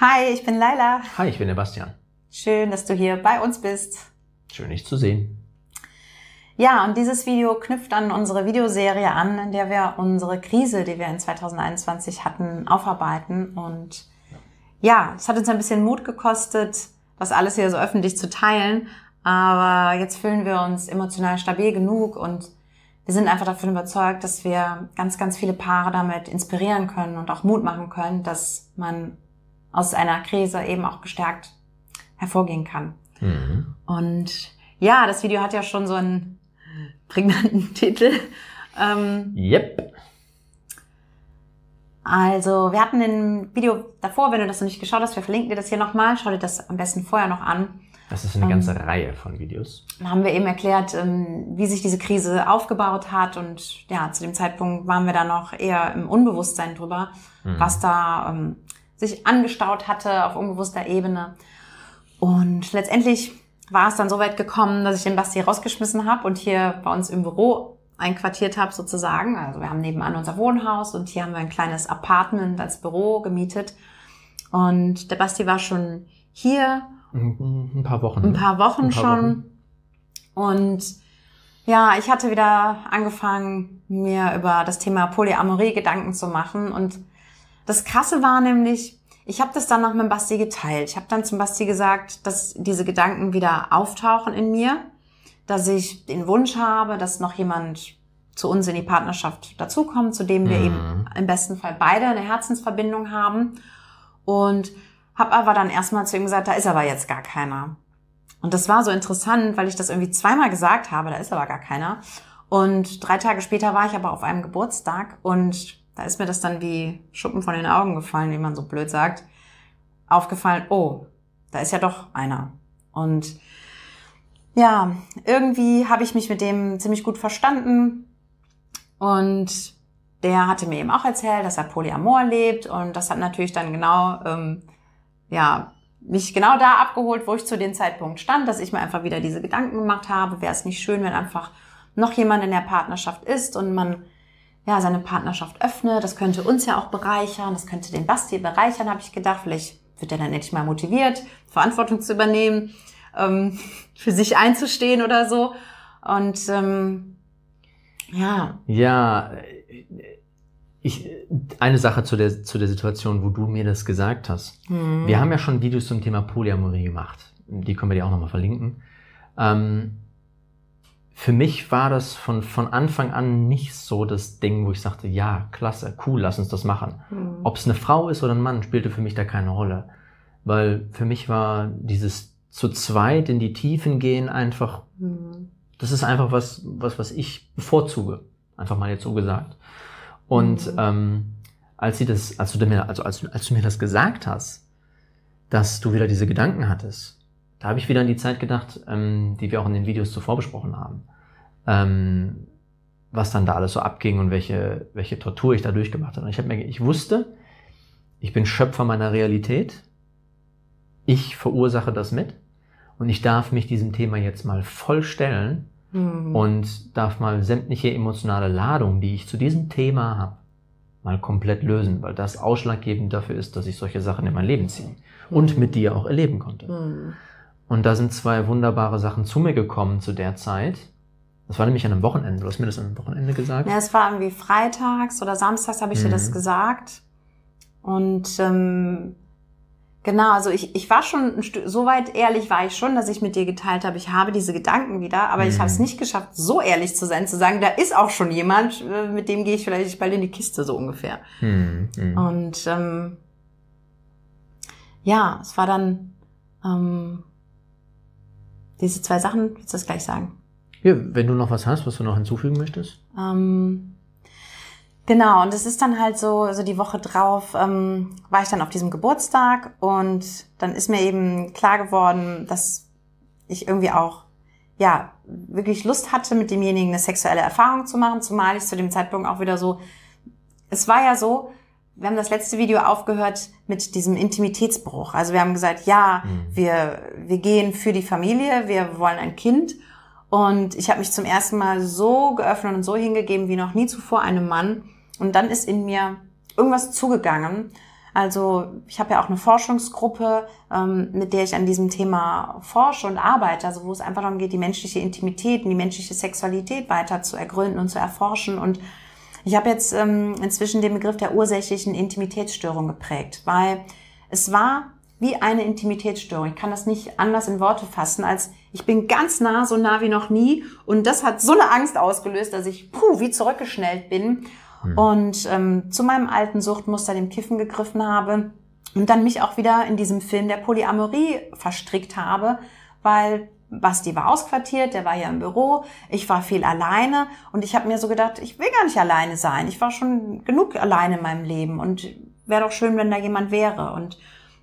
Hi, ich bin Laila. Hi, ich bin der Bastian. Schön, dass du hier bei uns bist. Schön, dich zu sehen. Ja, und dieses Video knüpft an unsere Videoserie an, in der wir unsere Krise, die wir in 2021 hatten, aufarbeiten. Und ja, es hat uns ein bisschen Mut gekostet, das alles hier so öffentlich zu teilen. Aber jetzt fühlen wir uns emotional stabil genug und wir sind einfach davon überzeugt, dass wir ganz, ganz viele Paare damit inspirieren können und auch Mut machen können, dass man aus einer Krise eben auch gestärkt hervorgehen kann. Mhm. Und ja, das Video hat ja schon so einen prägnanten Titel. Ähm, yep. Also, wir hatten ein Video davor, wenn du das noch nicht geschaut hast, wir verlinken dir das hier nochmal. Schau dir das am besten vorher noch an. Das ist eine ähm, ganze Reihe von Videos. Dann haben wir eben erklärt, ähm, wie sich diese Krise aufgebaut hat. Und ja, zu dem Zeitpunkt waren wir da noch eher im Unbewusstsein drüber, mhm. was da ähm, sich angestaut hatte auf unbewusster Ebene. Und letztendlich war es dann so weit gekommen, dass ich den Basti rausgeschmissen habe und hier bei uns im Büro einquartiert habe sozusagen. Also wir haben nebenan unser Wohnhaus und hier haben wir ein kleines Apartment als Büro gemietet. Und der Basti war schon hier. Ein paar Wochen. Ein paar Wochen ein paar schon. Wochen. Und ja, ich hatte wieder angefangen, mir über das Thema Polyamorie Gedanken zu machen. Und das Krasse war nämlich, ich habe das dann noch mit Basti geteilt. Ich habe dann zum Basti gesagt, dass diese Gedanken wieder auftauchen in mir, dass ich den Wunsch habe, dass noch jemand zu uns in die Partnerschaft dazukommt, zu dem wir mhm. eben im besten Fall beide eine Herzensverbindung haben. Und habe aber dann erstmal zu ihm gesagt, da ist aber jetzt gar keiner. Und das war so interessant, weil ich das irgendwie zweimal gesagt habe, da ist aber gar keiner. Und drei Tage später war ich aber auf einem Geburtstag und da ist mir das dann wie Schuppen von den Augen gefallen, wie man so blöd sagt, aufgefallen, oh, da ist ja doch einer. Und ja, irgendwie habe ich mich mit dem ziemlich gut verstanden. Und der hatte mir eben auch erzählt, dass er Polyamor lebt. Und das hat natürlich dann genau, ähm, ja, mich genau da abgeholt, wo ich zu dem Zeitpunkt stand, dass ich mir einfach wieder diese Gedanken gemacht habe, wäre es nicht schön, wenn einfach noch jemand in der Partnerschaft ist und man ja, seine Partnerschaft öffne. Das könnte uns ja auch bereichern, das könnte den Basti bereichern, habe ich gedacht. Vielleicht wird er dann endlich mal motiviert, Verantwortung zu übernehmen, ähm, für sich einzustehen oder so. Und ähm, ja. Ja, ich, eine Sache zu der, zu der Situation, wo du mir das gesagt hast. Mhm. Wir haben ja schon Videos zum Thema Polyamorie gemacht. Die können wir dir auch nochmal verlinken. Ähm, für mich war das von, von Anfang an nicht so das Ding, wo ich sagte, ja, klasse, cool, lass uns das machen. Mhm. Ob es eine Frau ist oder ein Mann, spielte für mich da keine Rolle. Weil für mich war dieses zu zweit in die Tiefen gehen einfach, mhm. das ist einfach was, was, was ich bevorzuge. Einfach mal jetzt so gesagt. Und mhm. ähm, als sie das, als du mir, also als, als du mir das gesagt hast, dass du wieder diese Gedanken hattest, da habe ich wieder an die Zeit gedacht, ähm, die wir auch in den Videos zuvor besprochen haben. Ähm, was dann da alles so abging und welche, welche Tortur ich da durchgemacht habe. Und ich, hab mir, ich wusste, ich bin Schöpfer meiner Realität. Ich verursache das mit. Und ich darf mich diesem Thema jetzt mal voll stellen mhm. und darf mal sämtliche emotionale Ladung, die ich zu diesem Thema habe, mal komplett lösen, weil das ausschlaggebend dafür ist, dass ich solche Sachen in mein Leben ziehe und mit dir auch erleben konnte. Mhm. Und da sind zwei wunderbare Sachen zu mir gekommen zu der Zeit. Das war nämlich an einem Wochenende. Du hast mir das an einem Wochenende gesagt. Ja, es war irgendwie freitags oder samstags habe ich mhm. dir das mhm. gesagt. Und ähm, genau, also ich, ich war schon ein Stück, so weit ehrlich war ich schon, dass ich mit dir geteilt habe, ich habe diese Gedanken wieder, aber mhm. ich habe es nicht geschafft, so ehrlich zu sein, zu sagen, da ist auch schon jemand, äh, mit dem gehe ich vielleicht bald in die Kiste, so ungefähr. Mhm. mhm. Und ähm, ja, es war dann ähm, diese zwei Sachen, willst du das gleich sagen? Ja, wenn du noch was hast, was du noch hinzufügen möchtest. Ähm, Genau, und es ist dann halt so, also die Woche drauf ähm, war ich dann auf diesem Geburtstag und dann ist mir eben klar geworden, dass ich irgendwie auch ja wirklich Lust hatte, mit demjenigen eine sexuelle Erfahrung zu machen, zumal ich zu dem Zeitpunkt auch wieder so, es war ja so, wir haben das letzte Video aufgehört mit diesem Intimitätsbruch. Also wir haben gesagt, ja, mhm. wir, wir gehen für die Familie, wir wollen ein Kind. Und ich habe mich zum ersten Mal so geöffnet und so hingegeben wie noch nie zuvor einem Mann. Und dann ist in mir irgendwas zugegangen. Also ich habe ja auch eine Forschungsgruppe, ähm, mit der ich an diesem Thema forsche und arbeite, also wo es einfach darum geht, die menschliche Intimität und die menschliche Sexualität weiter zu ergründen und zu erforschen. Und ich habe jetzt ähm, inzwischen den Begriff der ursächlichen Intimitätsstörung geprägt, weil es war wie eine Intimitätsstörung. Ich kann das nicht anders in Worte fassen, als ich bin ganz nah, so nah wie noch nie. Und das hat so eine Angst ausgelöst, dass ich puh, wie zurückgeschnellt bin mhm. und ähm, zu meinem alten Suchtmuster, dem Kiffen, gegriffen habe und dann mich auch wieder in diesem Film der Polyamorie verstrickt habe, weil Basti war ausquartiert, der war ja im Büro, ich war viel alleine und ich habe mir so gedacht, ich will gar nicht alleine sein. Ich war schon genug alleine in meinem Leben und wäre doch schön, wenn da jemand wäre. Und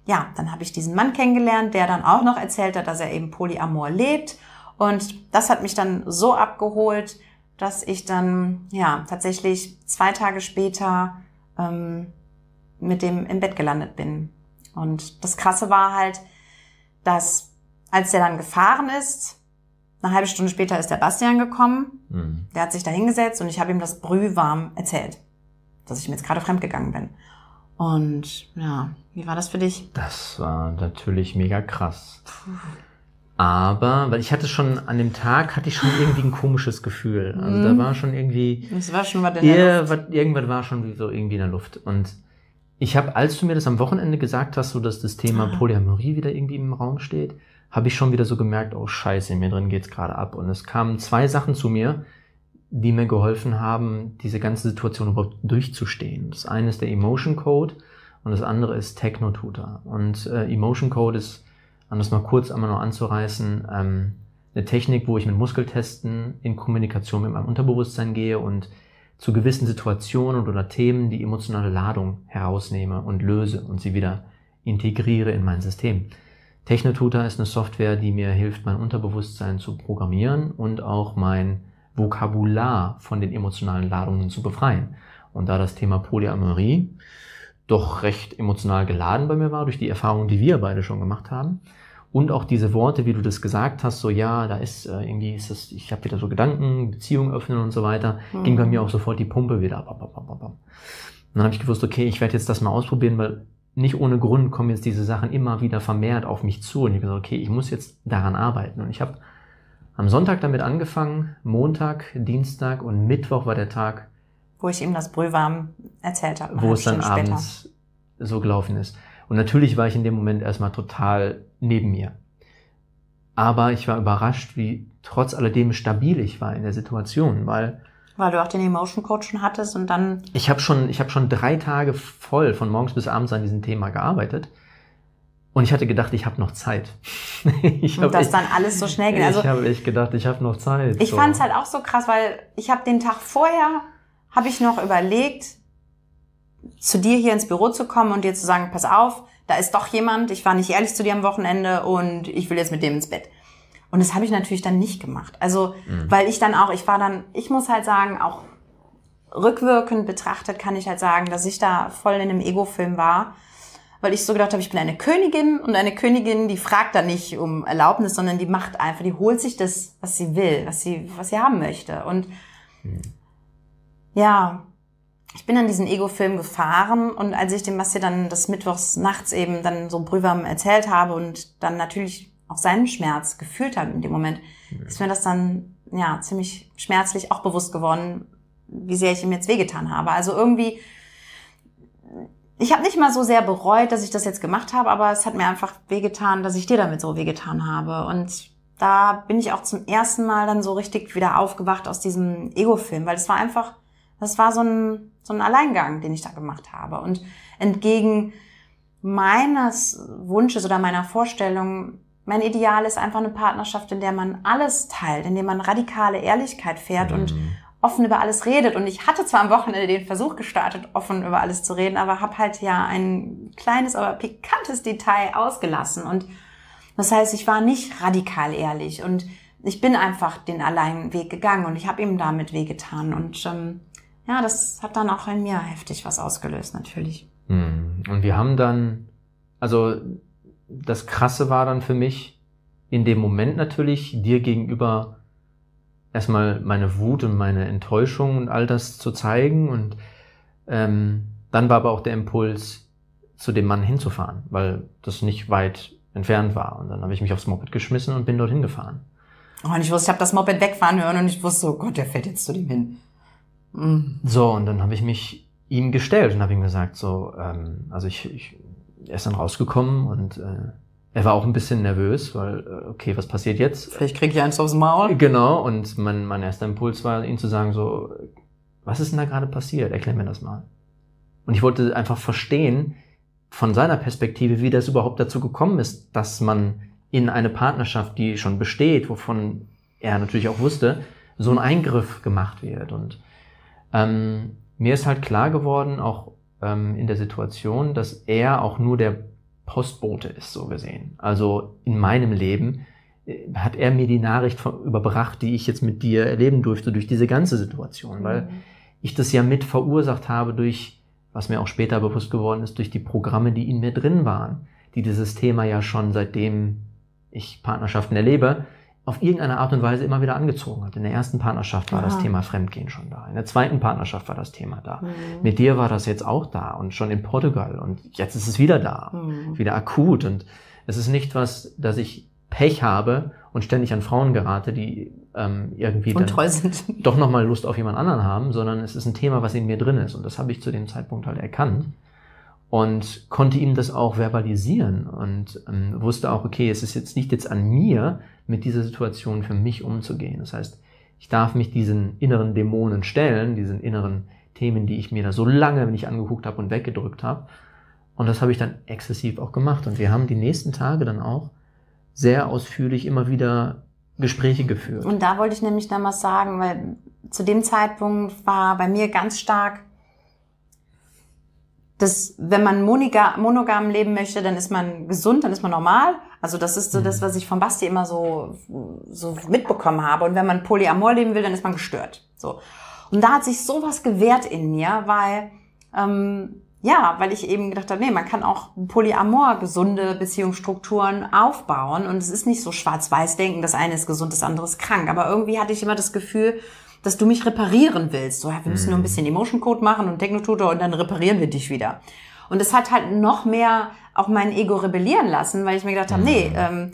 ja, dann habe ich diesen Mann kennengelernt, der dann auch noch erzählt hat, dass er eben Polyamor lebt. Und das hat mich dann so abgeholt, dass ich dann ja tatsächlich zwei Tage später ähm, mit dem im Bett gelandet bin. Und das Krasse war halt, dass als der dann gefahren ist, eine halbe Stunde später ist der Bastian gekommen. Mhm. Der hat sich da hingesetzt und ich habe ihm das brühwarm erzählt, dass ich mir jetzt gerade fremdgegangen bin. Und ja, wie war das für dich? Das war natürlich mega krass. Puh. Aber, weil ich hatte schon an dem Tag, hatte ich schon irgendwie ein komisches Gefühl. Also da mhm. war schon irgendwie. Es war schon was in der Luft. Was, irgendwas war schon so irgendwie in der Luft. Und ich habe, als du mir das am Wochenende gesagt hast, so dass das Thema ah. Polyamorie wieder irgendwie im Raum steht, habe ich schon wieder so gemerkt, oh scheiße, mir drin geht's gerade ab. Und es kamen zwei Sachen zu mir, die mir geholfen haben, diese ganze Situation überhaupt durchzustehen. Das eine ist der Emotion Code und das andere ist Techno-Tutor. Und äh, Emotion Code ist um das mal kurz einmal noch anzureißen, ähm, eine Technik, wo ich mit Muskeltesten in Kommunikation mit meinem Unterbewusstsein gehe und zu gewissen Situationen oder Themen die emotionale Ladung herausnehme und löse und sie wieder integriere in mein System. Technotutor ist eine Software, die mir hilft, mein Unterbewusstsein zu programmieren und auch mein Vokabular von den emotionalen Ladungen zu befreien. Und da das Thema Polyamorie doch recht emotional geladen bei mir war, durch die Erfahrungen, die wir beide schon gemacht haben. Und auch diese Worte, wie du das gesagt hast, so ja, da ist äh, irgendwie ist das, ich habe wieder so Gedanken, Beziehungen öffnen und so weiter, mhm. ging bei mir auch sofort die Pumpe wieder ab. ab, ab, ab, ab. Und dann habe ich gewusst, okay, ich werde jetzt das mal ausprobieren, weil nicht ohne Grund kommen jetzt diese Sachen immer wieder vermehrt auf mich zu. Und ich habe gesagt, okay, ich muss jetzt daran arbeiten. Und ich habe am Sonntag damit angefangen, Montag, Dienstag und Mittwoch war der Tag, wo ich ihm das Brühwarm erzählt habe. Wo es dann abends so gelaufen ist. Und natürlich war ich in dem Moment erstmal total neben mir. Aber ich war überrascht, wie trotz alledem stabil ich war in der Situation, weil weil du auch den Emotion Coach schon hattest und dann ich habe schon ich habe schon drei Tage voll von morgens bis abends an diesem Thema gearbeitet und ich hatte gedacht, ich habe noch Zeit. ich und das echt, dann alles so schnell geht. Also, ich habe echt gedacht, ich habe noch Zeit. Ich so. fand es halt auch so krass, weil ich habe den Tag vorher habe ich noch überlegt, zu dir hier ins Büro zu kommen und dir zu sagen, pass auf, da ist doch jemand, ich war nicht ehrlich zu dir am Wochenende und ich will jetzt mit dem ins Bett. Und das habe ich natürlich dann nicht gemacht. Also, mhm. weil ich dann auch, ich war dann, ich muss halt sagen, auch rückwirkend betrachtet kann ich halt sagen, dass ich da voll in einem Ego-Film war, weil ich so gedacht habe, ich bin eine Königin und eine Königin, die fragt da nicht um Erlaubnis, sondern die macht einfach, die holt sich das, was sie will, was sie, was sie haben möchte. Und mhm ja, ich bin an diesen Ego-Film gefahren und als ich dem Basti dann das Mittwochs nachts eben dann so brühwarm erzählt habe und dann natürlich auch seinen Schmerz gefühlt habe in dem Moment, ja. ist mir das dann ja ziemlich schmerzlich auch bewusst geworden, wie sehr ich ihm jetzt wehgetan habe. Also irgendwie, ich habe nicht mal so sehr bereut, dass ich das jetzt gemacht habe, aber es hat mir einfach wehgetan, dass ich dir damit so wehgetan habe. Und da bin ich auch zum ersten Mal dann so richtig wieder aufgewacht aus diesem Ego-Film, weil es war einfach das war so ein, so ein Alleingang, den ich da gemacht habe. Und entgegen meines Wunsches oder meiner Vorstellung, mein Ideal ist einfach eine Partnerschaft, in der man alles teilt, in der man radikale Ehrlichkeit fährt mhm. und offen über alles redet. Und ich hatte zwar am Wochenende den Versuch gestartet, offen über alles zu reden, aber habe halt ja ein kleines, aber pikantes Detail ausgelassen. Und das heißt, ich war nicht radikal ehrlich und ich bin einfach den alleinen Weg gegangen und ich habe ihm damit wehgetan. Und ähm, ja, das hat dann auch in mir heftig was ausgelöst, natürlich. Hm. Und wir haben dann, also das Krasse war dann für mich, in dem Moment natürlich dir gegenüber erstmal meine Wut und meine Enttäuschung und all das zu zeigen. Und ähm, dann war aber auch der Impuls, zu dem Mann hinzufahren, weil das nicht weit entfernt war. Und dann habe ich mich aufs Moped geschmissen und bin dorthin gefahren. Oh, und ich wusste, ich habe das Moped wegfahren hören und ich wusste, oh Gott, der fährt jetzt zu dem hin. Mhm. So, und dann habe ich mich ihm gestellt und habe ihm gesagt, so, ähm, also ich, ich, er ist dann rausgekommen und äh, er war auch ein bisschen nervös, weil, äh, okay, was passiert jetzt? Vielleicht krieg ich eins aufs Maul. Genau, und mein, mein erster Impuls war, ihm zu sagen, so, was ist denn da gerade passiert? Erklär mir das mal. Und ich wollte einfach verstehen, von seiner Perspektive, wie das überhaupt dazu gekommen ist, dass man in eine Partnerschaft, die schon besteht, wovon er natürlich auch wusste, so ein Eingriff gemacht wird. Und ähm, mir ist halt klar geworden, auch ähm, in der Situation, dass er auch nur der Postbote ist, so gesehen. Also in meinem Leben äh, hat er mir die Nachricht von, überbracht, die ich jetzt mit dir erleben durfte, durch diese ganze Situation, weil mhm. ich das ja mit verursacht habe durch, was mir auch später bewusst geworden ist, durch die Programme, die in mir drin waren, die dieses Thema ja schon seitdem ich Partnerschaften erlebe, auf irgendeine Art und Weise immer wieder angezogen hat. In der ersten Partnerschaft war Aha. das Thema Fremdgehen schon da. In der zweiten Partnerschaft war das Thema da. Mhm. Mit dir war das jetzt auch da und schon in Portugal und jetzt ist es wieder da. Mhm. Wieder akut und es ist nicht was, dass ich Pech habe und ständig an Frauen gerate, die ähm, irgendwie dann doch nochmal Lust auf jemand anderen haben, sondern es ist ein Thema, was in mir drin ist und das habe ich zu dem Zeitpunkt halt erkannt und konnte ihm das auch verbalisieren und ähm, wusste auch, okay, es ist jetzt nicht jetzt an mir, mit dieser Situation für mich umzugehen. Das heißt, ich darf mich diesen inneren Dämonen stellen, diesen inneren Themen, die ich mir da so lange nicht angeguckt habe und weggedrückt habe. Und das habe ich dann exzessiv auch gemacht. Und wir haben die nächsten Tage dann auch sehr ausführlich immer wieder Gespräche geführt. Und da wollte ich nämlich noch was sagen, weil zu dem Zeitpunkt war bei mir ganz stark dass wenn man monogam leben möchte, dann ist man gesund, dann ist man normal. Also das ist so das, mhm. was ich von Basti immer so, so mitbekommen habe. Und wenn man Polyamor leben will, dann ist man gestört. So. Und da hat sich sowas gewehrt in mir, weil, ähm, ja, weil ich eben gedacht habe, nee, man kann auch Polyamor gesunde Beziehungsstrukturen aufbauen. Und es ist nicht so schwarz-weiß denken, das eine ist gesund, das andere ist krank. Aber irgendwie hatte ich immer das Gefühl, dass du mich reparieren willst. So, ja, wir müssen mhm. nur ein mhm. bisschen Emotion Code machen und Technotutor und dann reparieren wir dich wieder. Und es hat halt noch mehr auch mein Ego rebellieren lassen, weil ich mir gedacht habe, mhm. nee, ähm,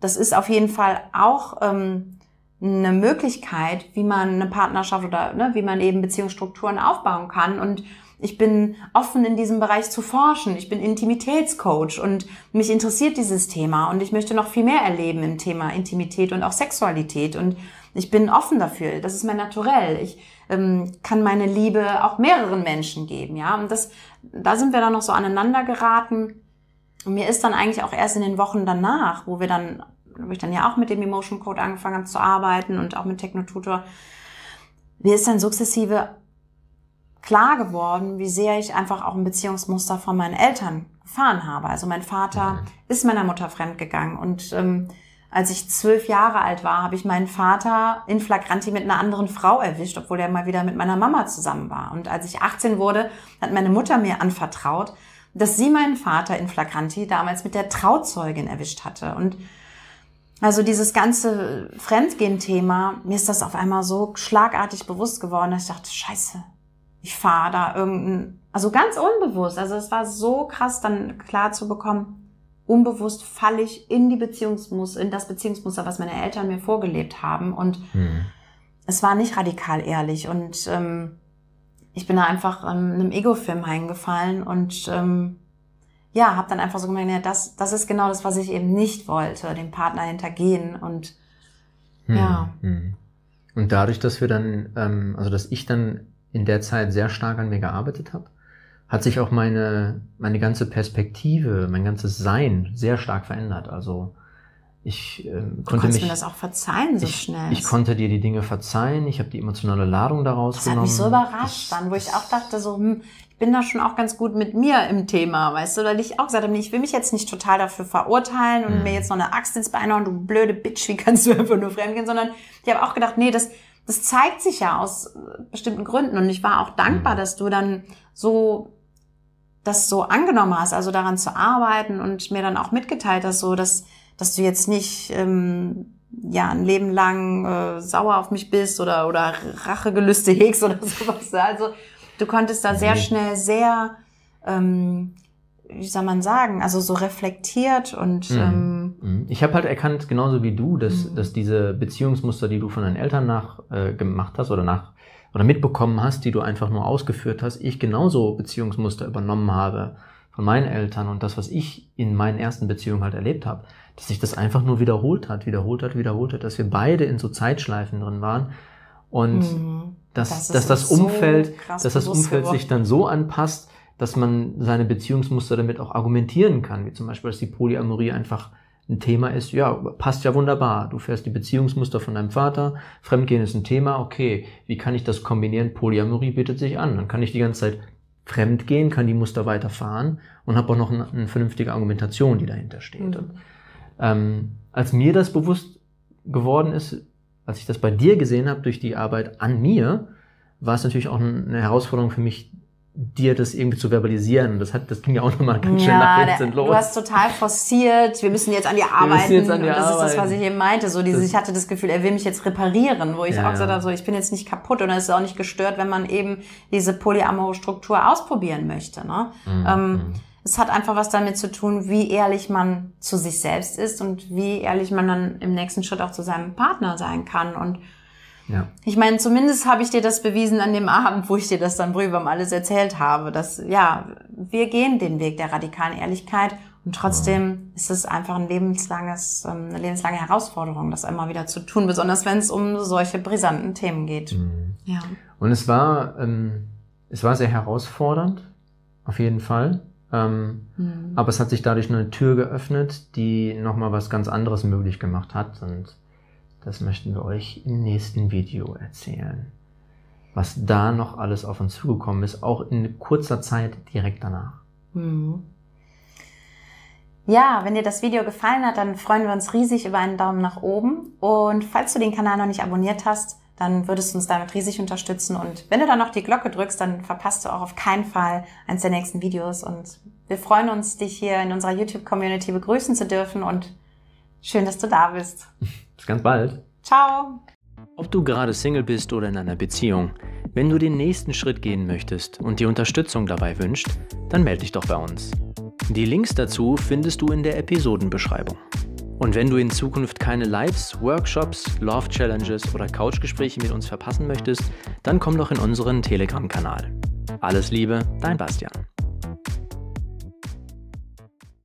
das ist auf jeden Fall auch ähm, eine Möglichkeit, wie man eine Partnerschaft oder ne, wie man eben Beziehungsstrukturen aufbauen kann. Und ich bin offen in diesem Bereich zu forschen. Ich bin Intimitätscoach und mich interessiert dieses Thema und ich möchte noch viel mehr erleben im Thema Intimität und auch Sexualität. Und ich bin offen dafür. Das ist mein Naturell. Ich ähm, kann meine Liebe auch mehreren Menschen geben, ja. Und das, da sind wir dann noch so aneinander geraten. Und mir ist dann eigentlich auch erst in den Wochen danach, wo wir dann, wo ich dann ja auch mit dem Emotion Code angefangen habe zu arbeiten und auch mit Technotutor, mir ist dann sukzessive klar geworden, wie sehr ich einfach auch ein Beziehungsmuster von meinen Eltern gefahren habe. Also mein Vater mhm. ist meiner Mutter fremdgegangen und ähm, als ich zwölf Jahre alt war, habe ich meinen Vater in Flagranti mit einer anderen Frau erwischt, obwohl er mal wieder mit meiner Mama zusammen war. Und als ich 18 wurde, hat meine Mutter mir anvertraut, dass sie meinen Vater in Flagranti damals mit der Trauzeugin erwischt hatte. Und also dieses ganze Fremdgehen-Thema, mir ist das auf einmal so schlagartig bewusst geworden, dass ich dachte, scheiße, ich fahre da irgendein, also ganz unbewusst. Also es war so krass dann klar zu bekommen, unbewusst falle ich in die Beziehungsmuster, in das Beziehungsmuster, was meine Eltern mir vorgelebt haben. Und mhm. es war nicht radikal ehrlich. Und ähm, ich bin da einfach ähm, einem Ego-Film eingefallen und ähm, ja, habe dann einfach so gemerkt, ja, das, das ist genau das, was ich eben nicht wollte, dem Partner hintergehen und mhm. ja. Mhm. Und dadurch, dass wir dann, ähm, also dass ich dann in der Zeit sehr stark an mir gearbeitet habe, hat sich auch meine, meine ganze Perspektive, mein ganzes Sein sehr stark verändert. Also Ich äh, Du konnte konntest mich. mir das auch verzeihen so ich, schnell. ich konnte dir die Dinge verzeihen. Ich habe die emotionale Ladung daraus das hat genommen. mich so überrascht Das- dann, wo ich auch dachte, so, hm, ich bin da schon auch ganz gut mit mir im Thema, weißt du, weil ich auch gesagt habe, ich will mich jetzt nicht total dafür verurteilen und Mhm. mir jetzt noch eine Axt ins Bein hauen, du blöde Bitch, wie kannst du einfach nur fremdgehen, sondern ich habe auch gedacht, nee, das, das zeigt sich ja aus äh, bestimmten Gründen und ich war auch dankbar, Mhm. dass du dann so das so angenommen hast, also daran zu arbeiten und mir dann auch mitgeteilt hast, so dass, dass du jetzt nicht ähm, ja ein Leben lang äh, sauer auf mich bist oder oder Rachegelüste hegst oder sowas. Also du konntest da sehr Nee. schnell sehr ähm, wie soll man sagen, also so reflektiert und Mhm. ähm, Mhm. Ich habe halt erkannt, genauso wie du, dass, Mhm. dass diese Beziehungsmuster, die du von deinen Eltern nach äh, gemacht hast oder nach oder mitbekommen hast, die du einfach nur ausgeführt hast, ich genauso Beziehungsmuster übernommen habe von meinen Eltern und das, was ich in meinen ersten Beziehungen halt erlebt habe, dass sich das einfach nur wiederholt hat, wiederholt hat, wiederholt hat, dass wir beide in so Zeitschleifen drin waren und mhm. dass, Das dass das so Umfeld, krass dass das Umfeld geworden. sich dann so anpasst, dass man seine Beziehungsmuster damit auch argumentieren kann, wie zum Beispiel, dass die Polyamorie einfach ein Thema ist, ja, passt ja wunderbar. Du fährst die Beziehungsmuster von deinem Vater, Fremdgehen ist ein Thema, okay, wie kann ich das kombinieren? Polyamorie bietet sich an. Dann kann ich die ganze Zeit fremdgehen, kann die Muster weiterfahren und habe auch noch eine, eine vernünftige Argumentation, die dahinter steht. Mhm. Ähm, als mir das bewusst geworden ist, als ich das bei dir gesehen habe durch die Arbeit an mir, war es natürlich auch eine Herausforderung für mich, dir das irgendwie zu verbalisieren. Das hat, das ging ja auch nochmal ganz schnell nach der, hinten los. du hast total forciert, wir müssen jetzt an dir arbeiten. jetzt an dir und das ist das, was arbeiten. ich eben meinte. So dieses, ich hatte das Gefühl, er will mich jetzt reparieren, wo ich Ja, auch gesagt ja. habe, so, ich bin jetzt nicht kaputt und es ist auch nicht gestört, wenn man eben diese polyamore Struktur ausprobieren möchte. Ne? Mhm, Ähm, mhm. es hat einfach was damit zu tun, wie ehrlich man zu sich selbst ist und wie ehrlich man dann im nächsten Schritt auch zu seinem Partner sein kann. Und ja. ich meine, zumindest habe ich dir das bewiesen an dem Abend, wo ich dir das dann Brühwarm alles erzählt habe, dass, ja, wir gehen den Weg der radikalen Ehrlichkeit und trotzdem ist es einfach ein lebenslanges, ähm, eine lebenslange Herausforderung, das immer wieder zu tun, besonders wenn es um solche brisanten Themen geht. Mhm. Ja. Und es war, ähm, es war sehr herausfordernd, auf jeden Fall. Ähm, Mhm. aber es hat sich dadurch eine Tür geöffnet, die nochmal was ganz anderes möglich gemacht hat. Und das möchten wir euch im nächsten Video erzählen. Was da noch alles auf uns zugekommen ist, auch in kurzer Zeit direkt danach. Mhm. Ja, wenn dir das Video gefallen hat, dann freuen wir uns riesig über einen Daumen nach oben. Und falls du den Kanal noch nicht abonniert hast, dann würdest du uns damit riesig unterstützen. Und wenn du dann noch die Glocke drückst, dann verpasst du auch auf keinen Fall eins der nächsten Videos. Und wir freuen uns, dich hier in unserer YouTube-Community begrüßen zu dürfen. Und schön, dass du da bist. Bis ganz bald. Ciao! Ob du gerade Single bist oder in einer Beziehung, wenn du den nächsten Schritt gehen möchtest und dir Unterstützung dabei wünscht, dann melde dich doch bei uns. Die Links dazu findest du in der Episodenbeschreibung. Und wenn du in Zukunft keine Lives, Workshops, Love Challenges oder Couchgespräche mit uns verpassen möchtest, dann komm doch in unseren Telegram-Kanal. Alles Liebe, dein Bastian.